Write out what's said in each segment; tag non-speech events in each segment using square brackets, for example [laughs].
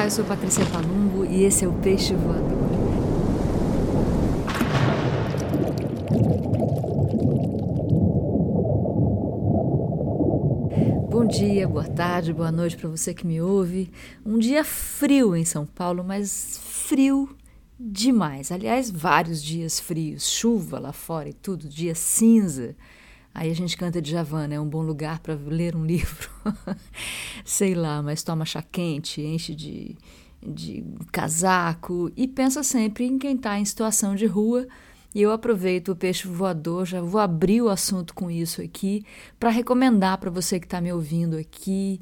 Olá, eu sou Patrícia Palumbo e esse é o Peixe Voador. Bom dia, boa tarde, boa noite para você que me ouve. Um dia frio em São Paulo, mas frio demais. Aliás, vários dias frios, chuva lá fora e tudo, dia cinza. Aí a gente canta de Javana, é um bom lugar para ler um [laughs] livro. Sei lá, mas toma chá quente, enche de, de casaco e pensa sempre em quem está em situação de rua. E eu aproveito o peixe voador, já vou abrir o assunto com isso aqui, para recomendar para você que está me ouvindo aqui,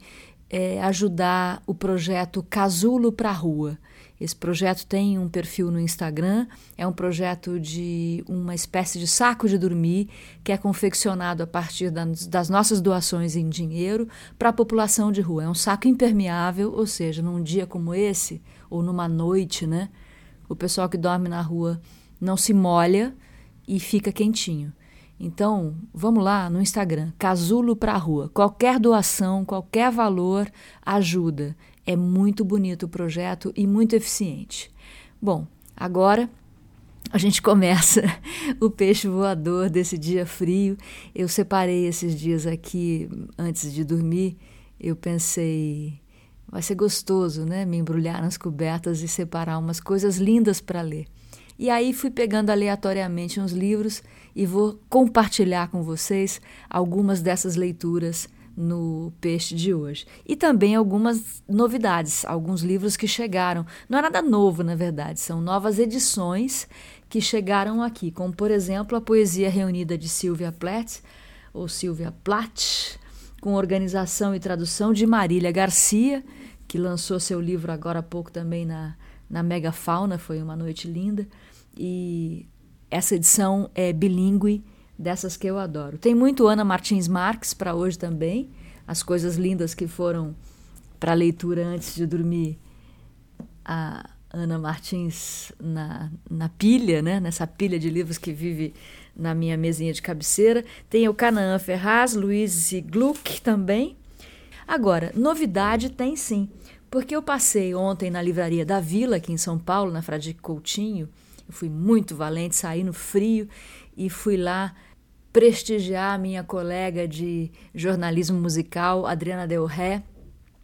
é, ajudar o projeto Casulo para a Rua. Esse projeto tem um perfil no Instagram, é um projeto de uma espécie de saco de dormir que é confeccionado a partir das nossas doações em dinheiro para a população de rua. É um saco impermeável, ou seja, num dia como esse, ou numa noite, né? O pessoal que dorme na rua não se molha e fica quentinho. Então, vamos lá no Instagram, Casulo para a Rua. Qualquer doação, qualquer valor ajuda. É muito bonito o projeto e muito eficiente. Bom, agora a gente [laughs] começa o peixe voador desse dia frio. Eu separei esses dias aqui antes de dormir. Eu pensei, vai ser gostoso, né? Me embrulhar nas cobertas e separar umas coisas lindas para ler. E aí fui pegando aleatoriamente uns livros e vou compartilhar com vocês algumas dessas leituras no Peixe de hoje. E também algumas novidades, alguns livros que chegaram. Não é nada novo, na verdade, são novas edições que chegaram aqui, como por exemplo a poesia reunida de Silvia Plath, ou Silvia Plath, com organização e tradução de Marília Garcia, que lançou seu livro agora há pouco também na, na Mega Fauna, foi uma noite linda. E essa edição é bilíngue dessas que eu adoro. Tem muito Ana Martins Marques para hoje também, as coisas lindas que foram para leitura antes de dormir. A Ana Martins na, na pilha, né? nessa pilha de livros que vive na minha mesinha de cabeceira. Tem o Canaã Ferraz, Luiz Gluck também. Agora, novidade tem sim, porque eu passei ontem na livraria da Vila, aqui em São Paulo, na Fradique Coutinho. Eu fui muito valente, saí no frio e fui lá prestigiar a minha colega de jornalismo musical, Adriana Del Ré,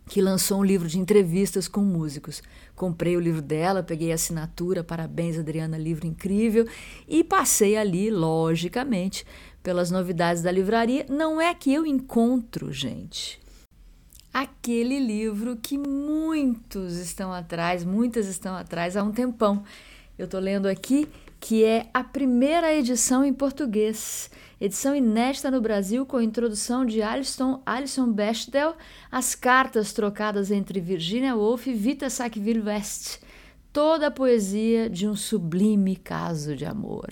que lançou um livro de entrevistas com músicos. Comprei o livro dela, peguei a assinatura, parabéns Adriana, livro incrível, e passei ali, logicamente, pelas novidades da livraria. Não é que eu encontro, gente, aquele livro que muitos estão atrás, muitas estão atrás há um tempão. Eu estou lendo aqui que é a primeira edição em português. Edição inédita no Brasil com a introdução de Alison, Alison Bechdel, as cartas trocadas entre Virginia Woolf e Vita Sackville West. Toda a poesia de um sublime caso de amor.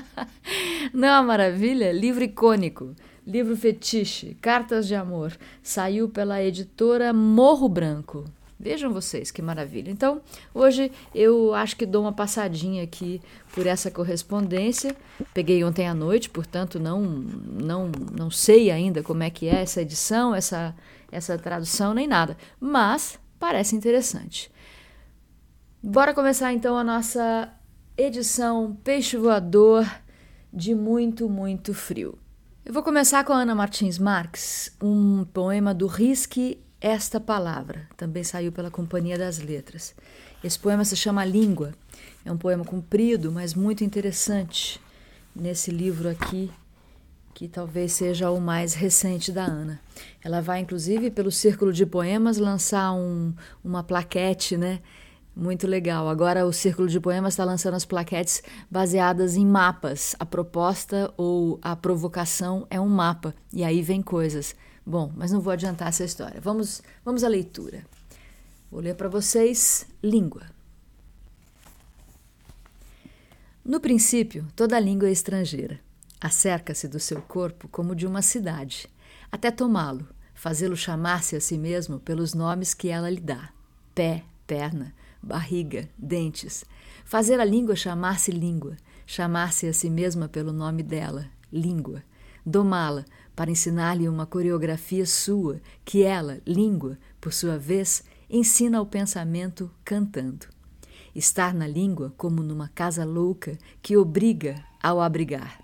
[laughs] Não é uma maravilha? Livro icônico, livro fetiche, cartas de amor. Saiu pela editora Morro Branco. Vejam vocês que maravilha. Então, hoje eu acho que dou uma passadinha aqui por essa correspondência. Peguei ontem à noite, portanto, não não não sei ainda como é que é essa edição, essa essa tradução nem nada, mas parece interessante. Bora começar então a nossa edição Peixe Voador de muito, muito frio. Eu vou começar com a Ana Martins Marques, um poema do Risque esta Palavra também saiu pela Companhia das Letras. Esse poema se chama Língua. É um poema comprido, mas muito interessante nesse livro aqui, que talvez seja o mais recente da Ana. Ela vai, inclusive, pelo Círculo de Poemas lançar um, uma plaquete, né? Muito legal. Agora o Círculo de Poemas está lançando as plaquetes baseadas em mapas. A proposta ou a provocação é um mapa. E aí vem coisas Bom, mas não vou adiantar essa história. Vamos, vamos à leitura. Vou ler para vocês Língua. No princípio, toda língua é estrangeira. Acerca-se do seu corpo como de uma cidade, até tomá-lo, fazê-lo chamar-se a si mesmo pelos nomes que ela lhe dá: pé, perna, barriga, dentes. Fazer a língua chamar-se língua, chamar-se a si mesma pelo nome dela, língua. Domá-la, para ensinar-lhe uma coreografia sua, que ela, língua, por sua vez, ensina o pensamento cantando. Estar na língua como numa casa louca que obriga ao abrigar.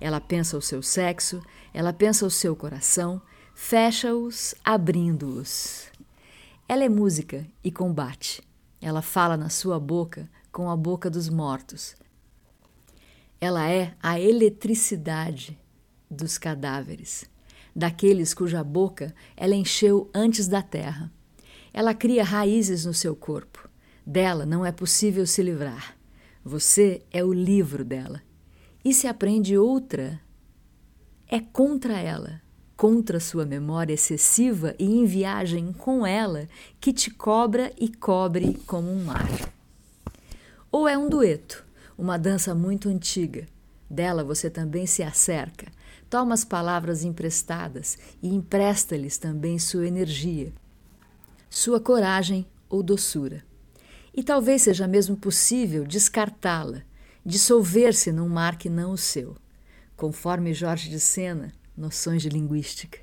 Ela pensa o seu sexo, ela pensa o seu coração, fecha-os, abrindo-os. Ela é música e combate. Ela fala na sua boca com a boca dos mortos. Ela é a eletricidade dos cadáveres, daqueles cuja boca ela encheu antes da terra. Ela cria raízes no seu corpo. Dela não é possível se livrar. Você é o livro dela. E se aprende outra, é contra ela, contra sua memória excessiva e em viagem com ela, que te cobra e cobre como um mar. Ou é um dueto, uma dança muito antiga. Dela você também se acerca, toma as palavras emprestadas e empresta-lhes também sua energia, sua coragem ou doçura. E talvez seja mesmo possível descartá-la, dissolver-se num mar que não o seu, conforme Jorge de Sena, noções de linguística.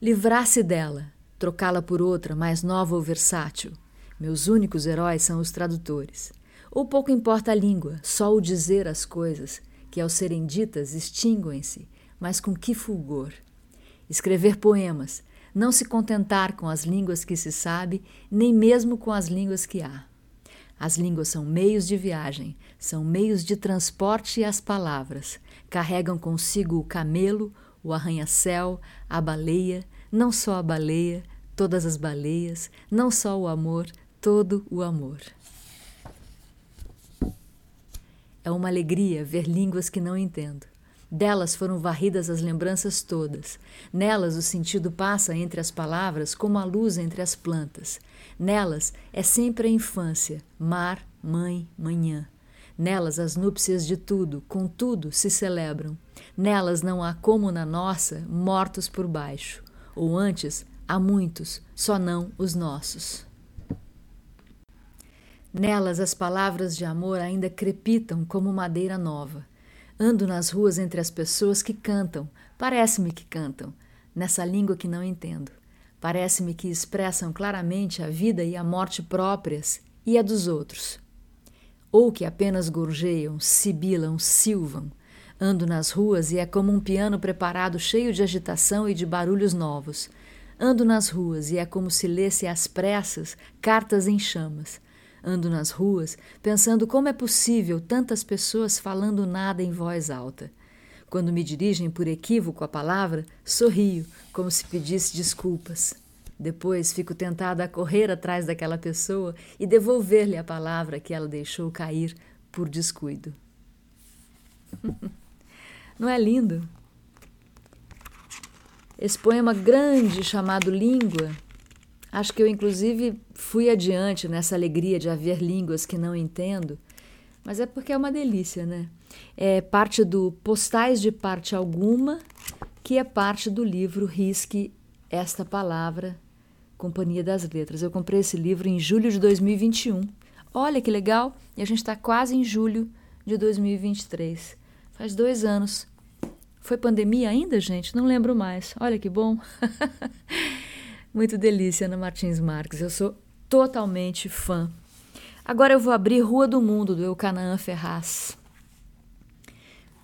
Livrar-se dela, trocá-la por outra, mais nova ou versátil. Meus únicos heróis são os tradutores. Ou pouco importa a língua, só o dizer as coisas, que ao serem ditas extinguem-se, mas com que fulgor! Escrever poemas, não se contentar com as línguas que se sabe, nem mesmo com as línguas que há. As línguas são meios de viagem, são meios de transporte e as palavras. Carregam consigo o camelo, o arranha-céu, a baleia, não só a baleia, todas as baleias, não só o amor, todo o amor. É uma alegria ver línguas que não entendo. Delas foram varridas as lembranças todas. Nelas o sentido passa entre as palavras como a luz entre as plantas. Nelas é sempre a infância, mar, mãe, manhã. Nelas as núpcias de tudo, com tudo se celebram. Nelas não há como na nossa mortos por baixo. Ou antes, há muitos, só não os nossos. Nelas as palavras de amor ainda crepitam como madeira nova. Ando nas ruas entre as pessoas que cantam, parece-me que cantam, nessa língua que não entendo. Parece-me que expressam claramente a vida e a morte próprias e a dos outros. Ou que apenas gorjeiam, sibilam, silvam. Ando nas ruas e é como um piano preparado cheio de agitação e de barulhos novos. Ando nas ruas e é como se lesse às pressas cartas em chamas. Ando nas ruas pensando como é possível tantas pessoas falando nada em voz alta. Quando me dirigem por equívoco a palavra, sorrio, como se pedisse desculpas. Depois fico tentada a correr atrás daquela pessoa e devolver-lhe a palavra que ela deixou cair por descuido. [laughs] Não é lindo? Esse poema grande chamado Língua Acho que eu, inclusive, fui adiante nessa alegria de haver línguas que não entendo, mas é porque é uma delícia, né? É parte do Postais de Parte Alguma, que é parte do livro Risque Esta Palavra, Companhia das Letras. Eu comprei esse livro em julho de 2021. Olha que legal! E a gente está quase em julho de 2023. Faz dois anos. Foi pandemia ainda, gente? Não lembro mais. Olha que bom! [laughs] Muito delícia, Ana Martins Marques. Eu sou totalmente fã. Agora eu vou abrir Rua do Mundo, do Eucanaã Ferraz.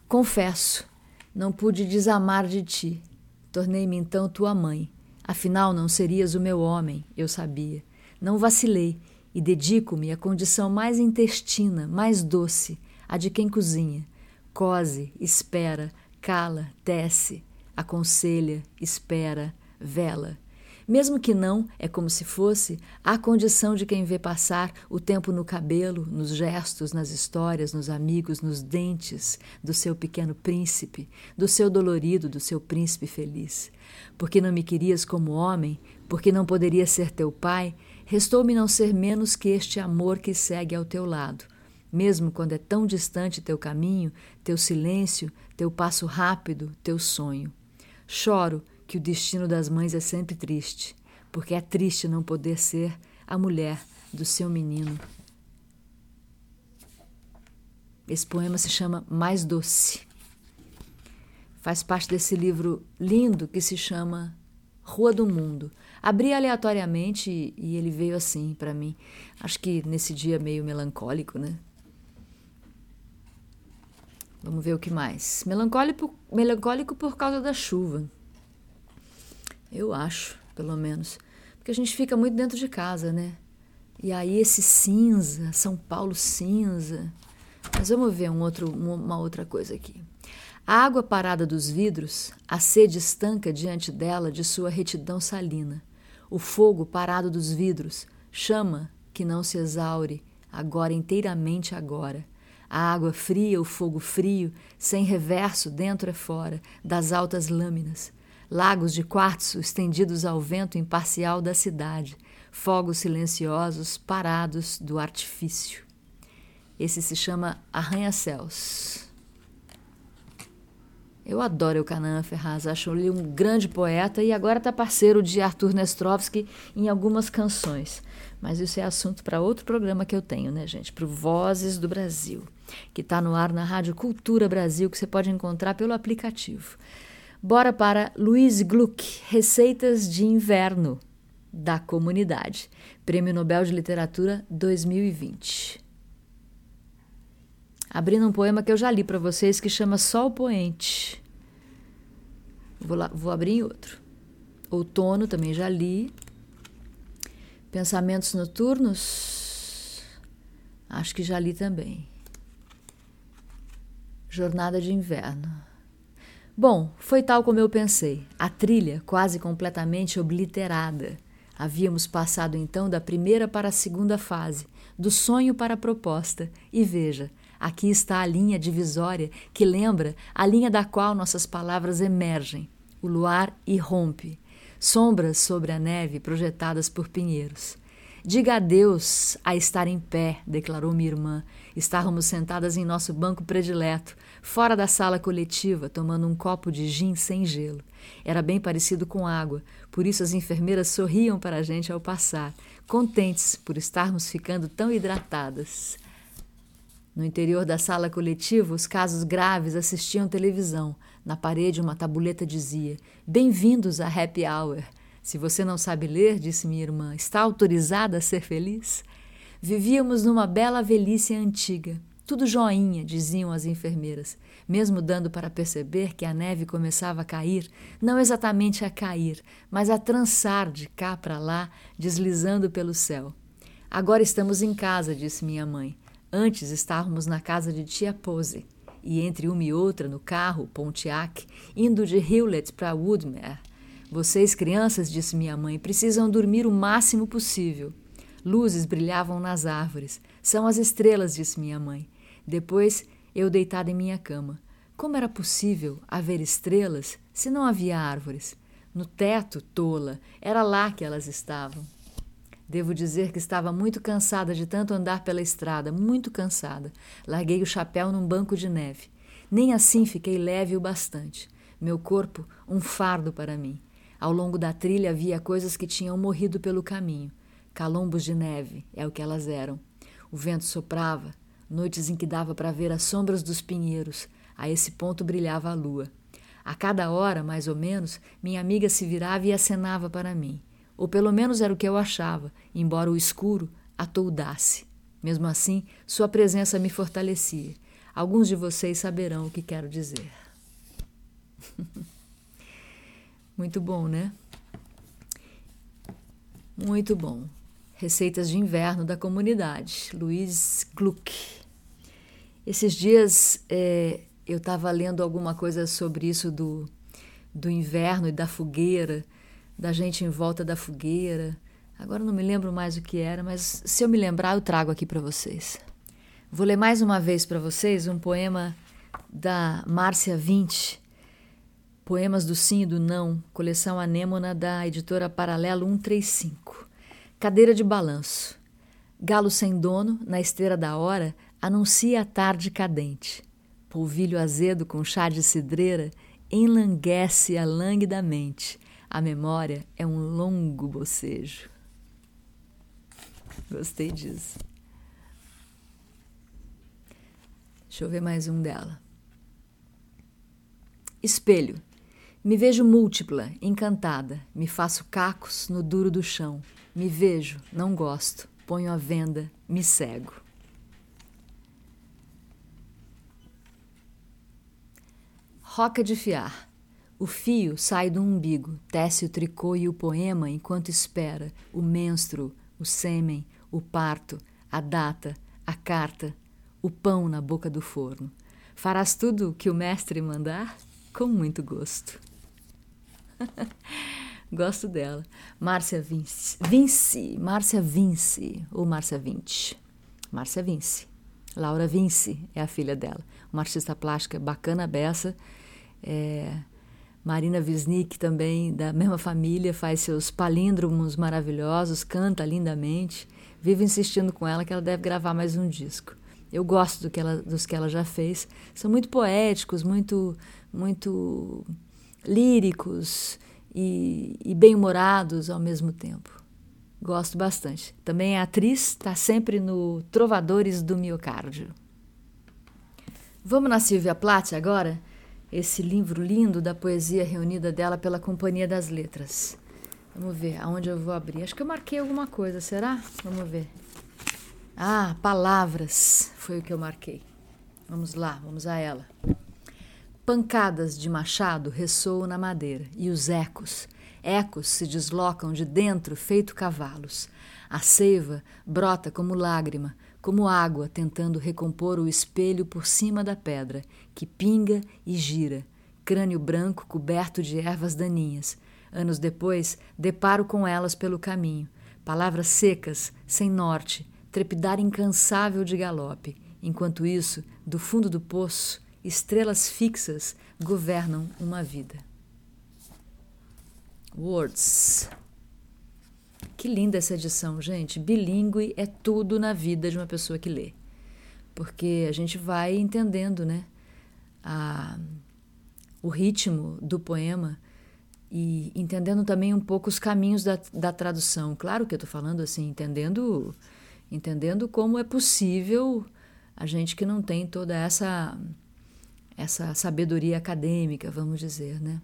Confesso, não pude desamar de ti. Tornei-me então tua mãe. Afinal, não serias o meu homem, eu sabia. Não vacilei e dedico-me à condição mais intestina, mais doce, a de quem cozinha. Cose, espera, cala, tece, aconselha, espera, vela. Mesmo que não, é como se fosse a condição de quem vê passar o tempo no cabelo, nos gestos, nas histórias, nos amigos, nos dentes do seu pequeno príncipe, do seu dolorido, do seu príncipe feliz. Porque não me querias como homem, porque não poderia ser teu pai, restou-me não ser menos que este amor que segue ao teu lado. Mesmo quando é tão distante teu caminho, teu silêncio, teu passo rápido, teu sonho. Choro que o destino das mães é sempre triste, porque é triste não poder ser a mulher do seu menino. Esse poema se chama Mais Doce. Faz parte desse livro lindo que se chama Rua do Mundo. Abri aleatoriamente e, ele veio assim para mim. Acho que nesse dia meio melancólico, né? Vamos ver o que mais. Melancólico, melancólico por causa da chuva. Eu acho, pelo menos. Porque a gente fica muito dentro de casa, né? E aí esse cinza, São Paulo cinza. Mas vamos ver um outro, uma outra coisa aqui. A água parada dos vidros, a sede estanca diante dela de sua retidão salina. O fogo parado dos vidros, chama que não se exaure, agora inteiramente agora. A água fria, o fogo frio, sem reverso dentro e fora, das altas lâminas. Lagos de quartzo estendidos ao vento imparcial da cidade, fogos silenciosos parados do artifício. Esse se chama Arranha-Céus. Eu adoro o Canaã Ferraz, acho ele um grande poeta e agora está parceiro de Arthur Nestrovsky em algumas canções. Mas isso é assunto para outro programa que eu tenho, né, gente? Para o Vozes do Brasil, que está no ar na Rádio Cultura Brasil, que você pode encontrar pelo aplicativo. Bora para Luiz Gluck, Receitas de Inverno, da Comunidade, Prêmio Nobel de Literatura 2020. Abrindo um poema que eu já li para vocês que chama Sol Poente. Vou, lá, vou abrir em outro. Outono também já li. Pensamentos Noturnos, acho que já li também. Jornada de Inverno. Bom, foi tal como eu pensei. A trilha quase completamente obliterada. Havíamos passado então da primeira para a segunda fase, do sonho para a proposta, e veja, aqui está a linha divisória que lembra a linha da qual nossas palavras emergem. O luar irrompe, sombras sobre a neve projetadas por pinheiros. Diga adeus a estar em pé, declarou minha irmã. Estávamos sentadas em nosso banco predileto, fora da sala coletiva, tomando um copo de gin sem gelo. Era bem parecido com água, por isso as enfermeiras sorriam para a gente ao passar, contentes por estarmos ficando tão hidratadas. No interior da sala coletiva, os casos graves assistiam televisão. Na parede, uma tabuleta dizia: Bem-vindos à happy hour. Se você não sabe ler, disse minha irmã, está autorizada a ser feliz? Vivíamos numa bela velhice antiga. Tudo joinha, diziam as enfermeiras, mesmo dando para perceber que a neve começava a cair, não exatamente a cair, mas a trançar de cá para lá, deslizando pelo céu. Agora estamos em casa, disse minha mãe. Antes estávamos na casa de tia Pose e entre uma e outra no carro Pontiac, indo de Hewlett para Woodmere. Vocês, crianças, disse minha mãe, precisam dormir o máximo possível. Luzes brilhavam nas árvores. São as estrelas, disse minha mãe. Depois, eu deitada em minha cama. Como era possível haver estrelas se não havia árvores? No teto, tola, era lá que elas estavam. Devo dizer que estava muito cansada de tanto andar pela estrada, muito cansada. Larguei o chapéu num banco de neve. Nem assim fiquei leve o bastante. Meu corpo, um fardo para mim. Ao longo da trilha havia coisas que tinham morrido pelo caminho. Calombos de neve é o que elas eram. O vento soprava, noites em que dava para ver as sombras dos pinheiros. A esse ponto brilhava a lua. A cada hora, mais ou menos, minha amiga se virava e acenava para mim. Ou pelo menos era o que eu achava, embora o escuro a toldasse. Mesmo assim, sua presença me fortalecia. Alguns de vocês saberão o que quero dizer. [laughs] Muito bom, né? Muito bom. Receitas de inverno da comunidade, Luiz Gluck. Esses dias é, eu estava lendo alguma coisa sobre isso do, do inverno e da fogueira da gente em volta da fogueira. Agora não me lembro mais o que era, mas se eu me lembrar, eu trago aqui para vocês. Vou ler mais uma vez para vocês um poema da Márcia 20, Poemas do Sim e do Não, coleção Anêmona da editora Paralelo 135. Cadeira de balanço. Galo sem dono, na esteira da hora, anuncia a tarde cadente. Polvilho azedo com chá de cidreira enlanguece a languidamente a memória é um longo bocejo. Gostei disso. Deixa eu ver mais um dela. Espelho. Me vejo múltipla, encantada, me faço cacos no duro do chão. Me vejo, não gosto, ponho a venda, me cego. Roca de fiar. O fio sai do umbigo, tece o tricô e o poema enquanto espera o menstruo, o sêmen, o parto, a data, a carta, o pão na boca do forno. Farás tudo o que o mestre mandar? Com muito gosto. [laughs] Gosto dela. Márcia Vince. Vince. Márcia Vince. Ou Márcia Vince. Márcia Vince. Laura Vince é a filha dela. Uma artista plástica bacana beça. É, Marina Wisnik também, da mesma família, faz seus palíndromos maravilhosos, canta lindamente. Vivo insistindo com ela que ela deve gravar mais um disco. Eu gosto do que ela, dos que ela já fez. São muito poéticos, muito, muito líricos e, e bem-humorados ao mesmo tempo. Gosto bastante. Também é atriz, está sempre no Trovadores do Miocárdio. Vamos na Silvia Plath agora? Esse livro lindo da poesia reunida dela pela Companhia das Letras. Vamos ver aonde eu vou abrir. Acho que eu marquei alguma coisa, será? Vamos ver. Ah, palavras foi o que eu marquei. Vamos lá, vamos a ela. Pancadas de machado ressoam na madeira, e os ecos, ecos se deslocam de dentro feito cavalos. A seiva brota como lágrima, como água tentando recompor o espelho por cima da pedra, que pinga e gira, crânio branco coberto de ervas daninhas. Anos depois, deparo com elas pelo caminho, palavras secas, sem norte, trepidar incansável de galope. Enquanto isso, do fundo do poço, estrelas fixas governam uma vida. Words. Que linda essa edição, gente. Bilingue é tudo na vida de uma pessoa que lê. Porque a gente vai entendendo, né? A, o ritmo do poema e entendendo também um pouco os caminhos da, da tradução. Claro que eu estou falando assim, entendendo, entendendo como é possível a gente que não tem toda essa essa sabedoria acadêmica, vamos dizer, né?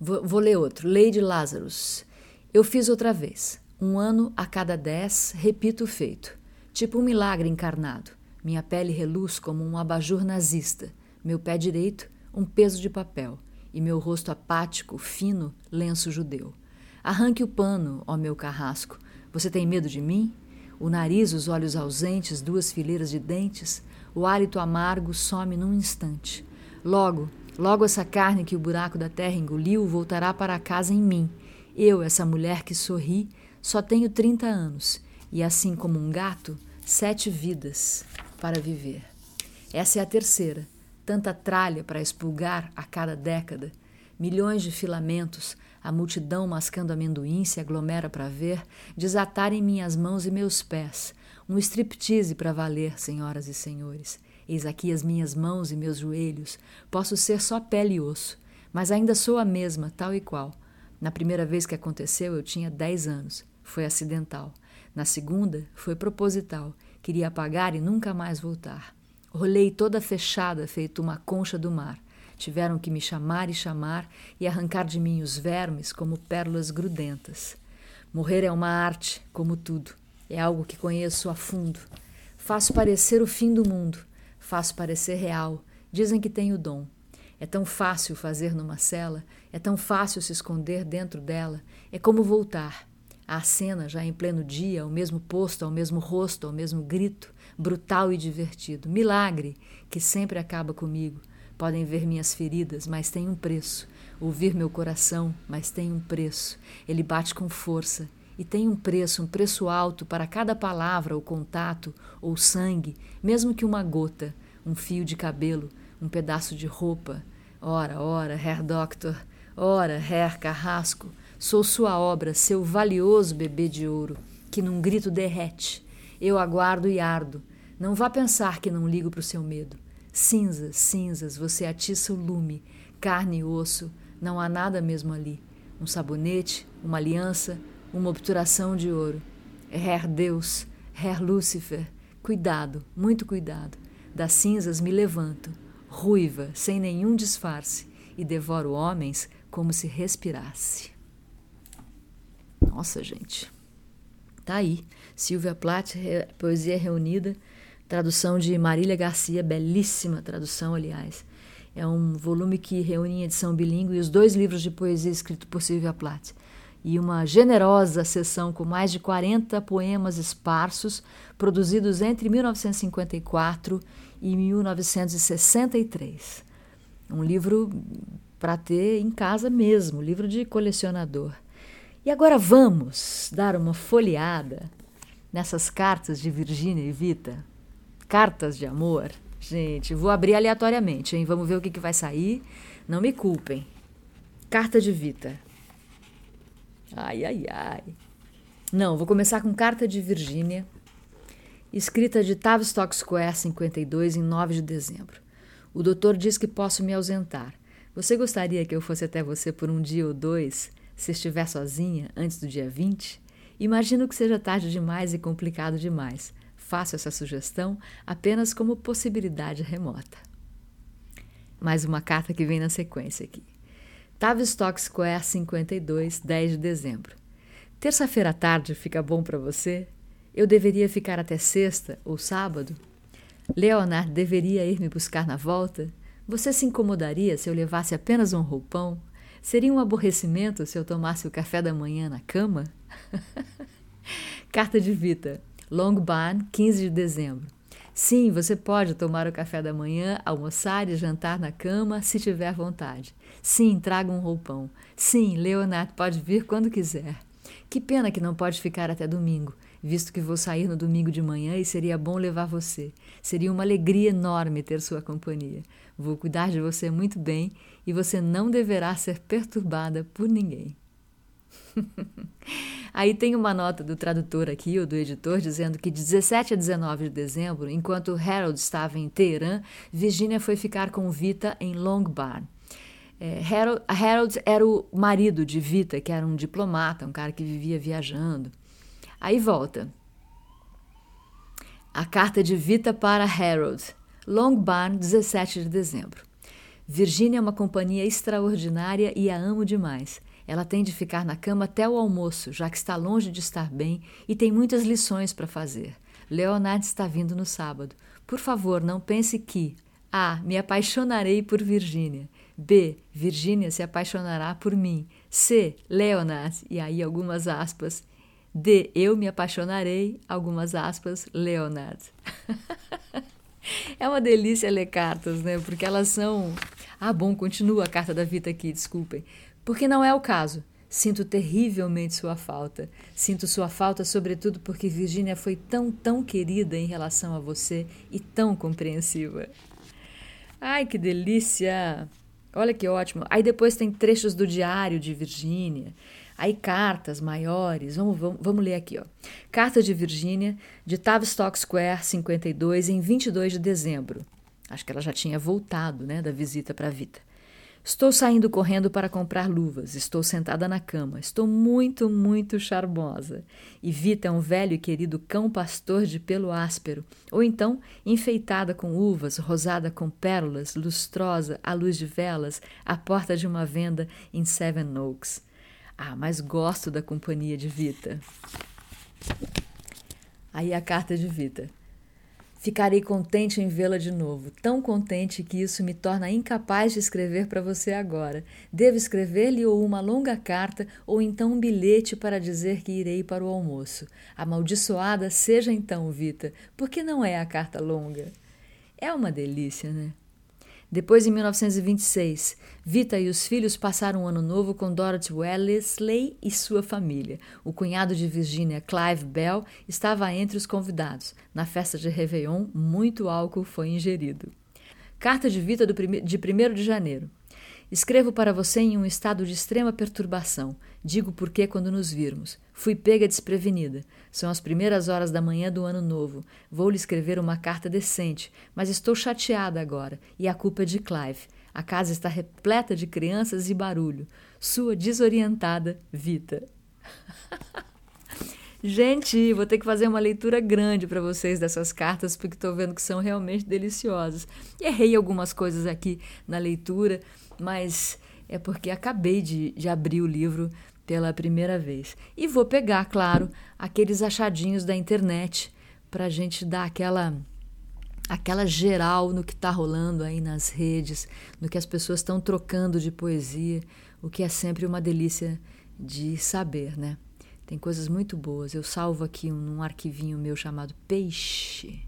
Vou, vou ler outro. Lady Lazarus. Eu fiz outra vez. Um ano a cada dez, repito o feito. Tipo um milagre encarnado. Minha pele reluz como um abajur nazista. Meu pé direito, um peso de papel. E meu rosto apático, fino, lenço judeu. Arranque o pano, ó meu carrasco. Você tem medo de mim? O nariz, os olhos ausentes, duas fileiras de dentes, o hálito amargo some num instante. Logo, logo essa carne que o buraco da terra engoliu voltará para casa em mim. Eu, essa mulher que sorri, só tenho 30 anos e, assim como um gato, sete vidas para viver. Essa é a terceira, tanta tralha para expulgar a cada década, milhões de filamentos, a multidão mascando amendoim se aglomera para ver, desatarem minhas mãos e meus pés, um striptease para valer, senhoras e senhores. Eis aqui as minhas mãos e meus joelhos. Posso ser só pele e osso, mas ainda sou a mesma, tal e qual. Na primeira vez que aconteceu, eu tinha dez anos. Foi acidental. Na segunda, foi proposital. Queria apagar e nunca mais voltar. Rolei toda fechada, feito uma concha do mar. Tiveram que me chamar e chamar e arrancar de mim os vermes como pérolas grudentas. Morrer é uma arte, como tudo. É algo que conheço a fundo. Faço parecer o fim do mundo. Faço parecer real. Dizem que tenho dom. É tão fácil fazer numa cela, é tão fácil se esconder dentro dela. É como voltar. À cena, já em pleno dia, ao mesmo posto, ao mesmo rosto, ao mesmo grito, brutal e divertido. Milagre que sempre acaba comigo. Podem ver minhas feridas, mas tem um preço. Ouvir meu coração, mas tem um preço. Ele bate com força e tem um preço, um preço alto para cada palavra ou contato ou sangue, mesmo que uma gota, um fio de cabelo, um pedaço de roupa. Ora, ora, Herr Doctor, ora, Herr Carrasco, sou sua obra, seu valioso bebê de ouro, que num grito derrete. Eu aguardo e ardo. Não vá pensar que não ligo para o seu medo. Cinzas, cinzas, você atiça o lume, carne e osso, não há nada mesmo ali. Um sabonete, uma aliança, uma obturação de ouro. Herr Deus, Herr Lúcifer, cuidado, muito cuidado. Das cinzas me levanto, ruiva, sem nenhum disfarce, e devoro homens como se respirasse. Nossa, gente. Tá aí. Silvia Plath, Poesia Reunida, tradução de Marília Garcia, belíssima tradução, aliás. É um volume que reúne em edição bilíngue os dois livros de poesia escritos por Silvia Plath e uma generosa sessão com mais de 40 poemas esparsos, produzidos entre 1954 e 1963. Um livro para ter em casa mesmo, livro de colecionador. E agora vamos dar uma folheada nessas cartas de Virgínia e Vita. Cartas de amor. Gente, vou abrir aleatoriamente, hein? Vamos ver o que, que vai sair. Não me culpem. Carta de Vita. Ai, ai, ai. Não, vou começar com carta de Virgínia, escrita de Tavistock Square 52 em 9 de dezembro. O doutor diz que posso me ausentar. Você gostaria que eu fosse até você por um dia ou dois, se estiver sozinha, antes do dia 20? Imagino que seja tarde demais e complicado demais. Faço essa sugestão apenas como possibilidade remota. Mais uma carta que vem na sequência aqui. Tavistock Square 52, 10 de dezembro. Terça-feira à tarde fica bom para você? Eu deveria ficar até sexta ou sábado? Leonard deveria ir me buscar na volta? Você se incomodaria se eu levasse apenas um roupão? Seria um aborrecimento se eu tomasse o café da manhã na cama? [laughs] Carta de Vita, Long Barn, 15 de dezembro. Sim, você pode tomar o café da manhã, almoçar e jantar na cama se tiver vontade. Sim, traga um roupão. Sim, Leonardo pode vir quando quiser. Que pena que não pode ficar até domingo, visto que vou sair no domingo de manhã e seria bom levar você. Seria uma alegria enorme ter sua companhia. Vou cuidar de você muito bem e você não deverá ser perturbada por ninguém. [laughs] Aí tem uma nota do tradutor aqui, ou do editor, dizendo que de 17 a 19 de dezembro, enquanto Harold estava em Teherã, Virginia foi ficar com Vita em Long Barn. É, Harold, Harold era o marido de Vita, que era um diplomata, um cara que vivia viajando. Aí volta. A carta de Vita para Harold. Long Barn, 17 de dezembro. Virginia é uma companhia extraordinária e a amo demais. Ela tem de ficar na cama até o almoço, já que está longe de estar bem e tem muitas lições para fazer. Leonard está vindo no sábado. Por favor, não pense que A. Me apaixonarei por Virgínia. B. Virgínia se apaixonará por mim. C. Leonard. E aí algumas aspas. D. Eu me apaixonarei. Algumas aspas. Leonard. [laughs] é uma delícia ler cartas, né? Porque elas são. Ah, bom, continua a carta da Vita aqui, desculpem. Porque não é o caso. Sinto terrivelmente sua falta. Sinto sua falta, sobretudo porque Virginia foi tão, tão querida em relação a você e tão compreensiva. Ai, que delícia! Olha que ótimo. Aí depois tem trechos do diário de Virgínia. Aí cartas maiores. Vamos, vamos, vamos ler aqui, ó. Carta de Virgínia, de Tavistock Square, 52, em 22 de dezembro. Acho que ela já tinha voltado, né, da visita para Vita. Estou saindo correndo para comprar luvas. Estou sentada na cama. Estou muito, muito charmosa. E Vita é um velho e querido cão pastor de pelo áspero, ou então enfeitada com uvas, rosada com pérolas, lustrosa à luz de velas, à porta de uma venda em Seven Oaks. Ah, mas gosto da companhia de Vita. Aí a carta de Vita. Ficarei contente em vê-la de novo, tão contente que isso me torna incapaz de escrever para você agora. Devo escrever-lhe ou uma longa carta ou então um bilhete para dizer que irei para o almoço. Amaldiçoada seja então, Vita, porque não é a carta longa. É uma delícia, né? Depois, em 1926, Vita e os filhos passaram um ano novo com Dorothy Wellesley e sua família. O cunhado de Virginia, Clive Bell, estava entre os convidados. Na festa de Réveillon, muito álcool foi ingerido. Carta de Vita de 1 de janeiro. Escrevo para você em um estado de extrema perturbação. Digo por que quando nos virmos. Fui pega desprevenida. São as primeiras horas da manhã do ano novo. Vou lhe escrever uma carta decente, mas estou chateada agora, e a culpa é de Clive. A casa está repleta de crianças e barulho. Sua desorientada Vita. [laughs] Gente, vou ter que fazer uma leitura grande para vocês dessas cartas, porque estou vendo que são realmente deliciosas. Errei algumas coisas aqui na leitura, mas é porque acabei de, de abrir o livro pela primeira vez. E vou pegar, claro, aqueles achadinhos da internet para a gente dar aquela aquela geral no que está rolando aí nas redes, no que as pessoas estão trocando de poesia, o que é sempre uma delícia de saber, né? Tem coisas muito boas. Eu salvo aqui um, um arquivinho meu chamado Peixe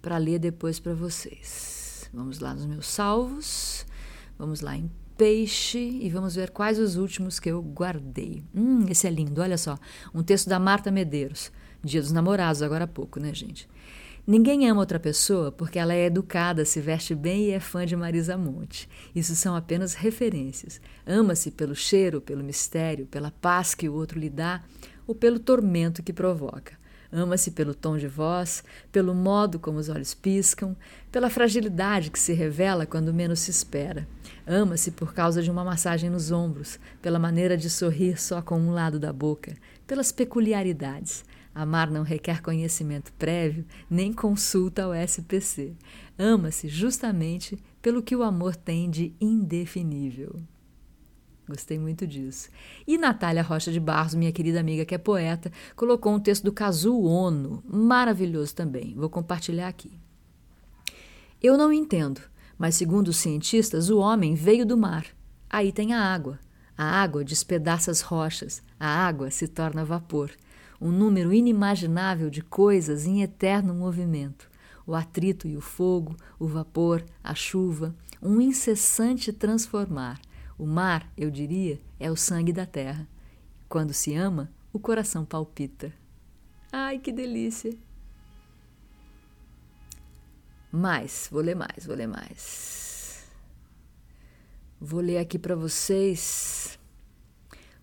para ler depois para vocês. Vamos lá nos meus salvos. Vamos lá em peixe e vamos ver quais os últimos que eu guardei. Hum, esse é lindo, olha só. Um texto da Marta Medeiros. Dia dos namorados, agora há pouco, né, gente? Ninguém ama outra pessoa porque ela é educada, se veste bem e é fã de Marisa Monte. Isso são apenas referências. Ama-se pelo cheiro, pelo mistério, pela paz que o outro lhe dá ou pelo tormento que provoca. Ama-se pelo tom de voz, pelo modo como os olhos piscam, pela fragilidade que se revela quando menos se espera. Ama-se por causa de uma massagem nos ombros, pela maneira de sorrir só com um lado da boca, pelas peculiaridades. Amar não requer conhecimento prévio, nem consulta ao SPC. Ama-se justamente pelo que o amor tem de indefinível. Gostei muito disso. E Natália Rocha de Barros, minha querida amiga que é poeta, colocou um texto do Kazu Ono, maravilhoso também. Vou compartilhar aqui. Eu não entendo, mas segundo os cientistas, o homem veio do mar. Aí tem a água. A água despedaça as rochas, a água se torna vapor. Um número inimaginável de coisas em eterno movimento. O atrito e o fogo, o vapor, a chuva, um incessante transformar. O mar, eu diria, é o sangue da terra. Quando se ama, o coração palpita. Ai, que delícia! Mais, vou ler mais, vou ler mais. Vou ler aqui para vocês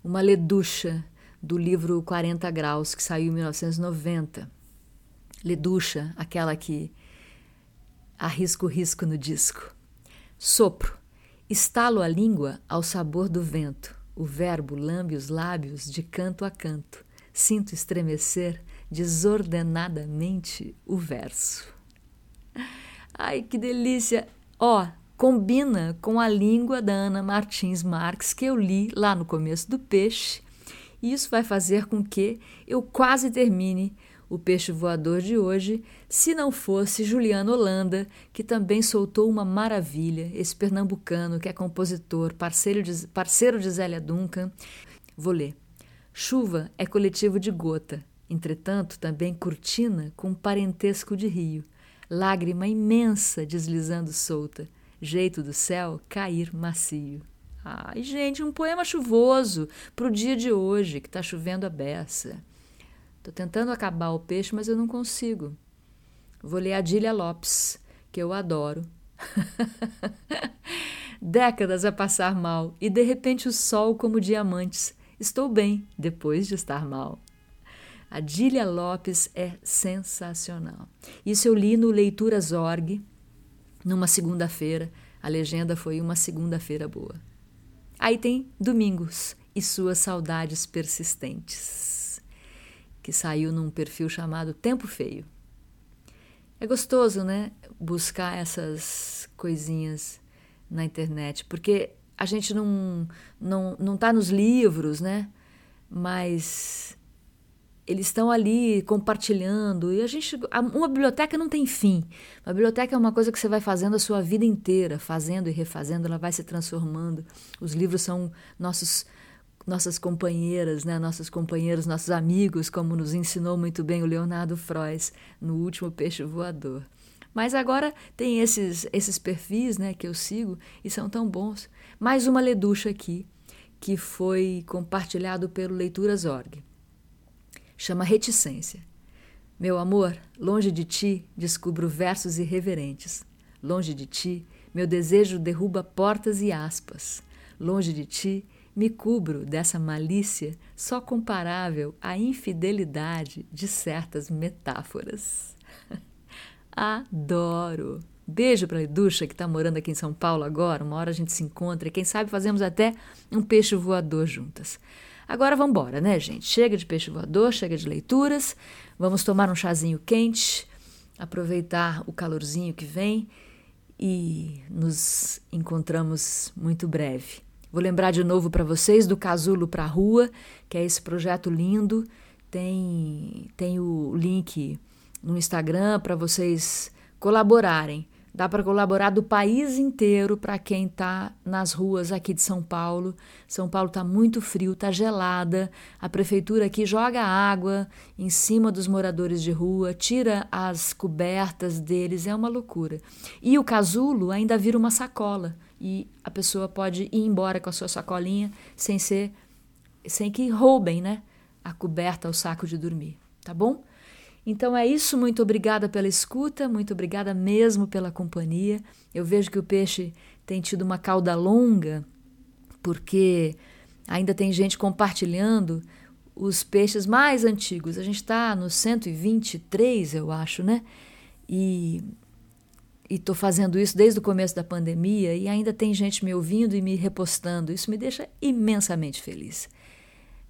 uma leducha do livro 40 Graus, que saiu em 1990. Leducha, aquela que arrisca o risco no disco. Sopro. Estalo a língua ao sabor do vento. O verbo lambe os lábios de canto a canto. Sinto estremecer desordenadamente o verso. Ai, que delícia! Ó, oh, combina com a língua da Ana Martins Marques que eu li lá no começo do Peixe. E isso vai fazer com que eu quase termine o peixe voador de hoje, se não fosse Juliano Holanda, que também soltou uma maravilha, esse pernambucano que é compositor, parceiro de, parceiro de Zélia Duncan. Vou ler. Chuva é coletivo de gota, entretanto também cortina com parentesco de rio, lágrima imensa deslizando solta, jeito do céu cair macio. Ai, gente, um poema chuvoso para o dia de hoje, que está chovendo a beça. Estou tentando acabar o peixe, mas eu não consigo. Vou ler Adília Lopes, que eu adoro. [laughs] Décadas a passar mal e de repente o sol como diamantes. Estou bem depois de estar mal. Adília Lopes é sensacional. Isso eu li no Leituras Org, numa segunda-feira. A legenda foi uma segunda-feira boa. Aí tem Domingos e suas saudades persistentes que saiu num perfil chamado Tempo Feio. É gostoso, né? Buscar essas coisinhas na internet, porque a gente não não não está nos livros, né? Mas eles estão ali compartilhando e a gente uma biblioteca não tem fim. Uma biblioteca é uma coisa que você vai fazendo a sua vida inteira, fazendo e refazendo, ela vai se transformando. Os livros são nossos nossas companheiras, né, nossos companheiros, nossos amigos, como nos ensinou muito bem o Leonardo Frois no último Peixe Voador. Mas agora tem esses, esses perfis né, que eu sigo e são tão bons. Mais uma leducha aqui, que foi compartilhado pelo Leituras Org. Chama Reticência. Meu amor, longe de ti descubro versos irreverentes. Longe de ti, meu desejo derruba portas e aspas. Longe de ti, me cubro dessa malícia só comparável à infidelidade de certas metáforas. [laughs] Adoro! Beijo para a Educha, que está morando aqui em São Paulo agora. Uma hora a gente se encontra e quem sabe fazemos até um peixe voador juntas. Agora vamos embora, né, gente? Chega de peixe voador, chega de leituras. Vamos tomar um chazinho quente, aproveitar o calorzinho que vem e nos encontramos muito breve. Vou lembrar de novo para vocês do Casulo para a Rua, que é esse projeto lindo. Tem, tem o link no Instagram para vocês colaborarem. Dá para colaborar do país inteiro para quem está nas ruas aqui de São Paulo. São Paulo está muito frio, está gelada. A prefeitura aqui joga água em cima dos moradores de rua, tira as cobertas deles, é uma loucura. E o casulo ainda vira uma sacola e a pessoa pode ir embora com a sua sacolinha sem ser sem que roubem, né, a coberta, o saco de dormir, tá bom? Então é isso, muito obrigada pela escuta, muito obrigada mesmo pela companhia. Eu vejo que o peixe tem tido uma cauda longa, porque ainda tem gente compartilhando os peixes mais antigos. A gente está no 123, eu acho, né? E estou fazendo isso desde o começo da pandemia e ainda tem gente me ouvindo e me repostando. Isso me deixa imensamente feliz.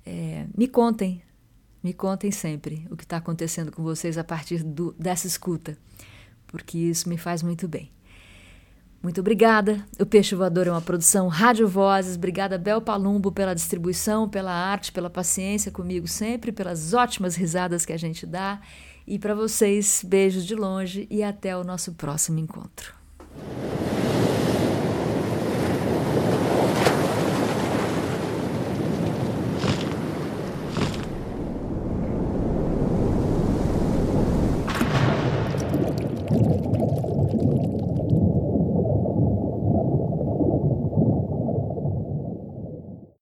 É, me contem me contem sempre o que está acontecendo com vocês a partir do, dessa escuta, porque isso me faz muito bem. Muito obrigada. O Peixe Voador é uma produção Rádio Vozes. Obrigada, Bel Palumbo, pela distribuição, pela arte, pela paciência comigo sempre, pelas ótimas risadas que a gente dá. E para vocês, beijos de longe e até o nosso próximo encontro.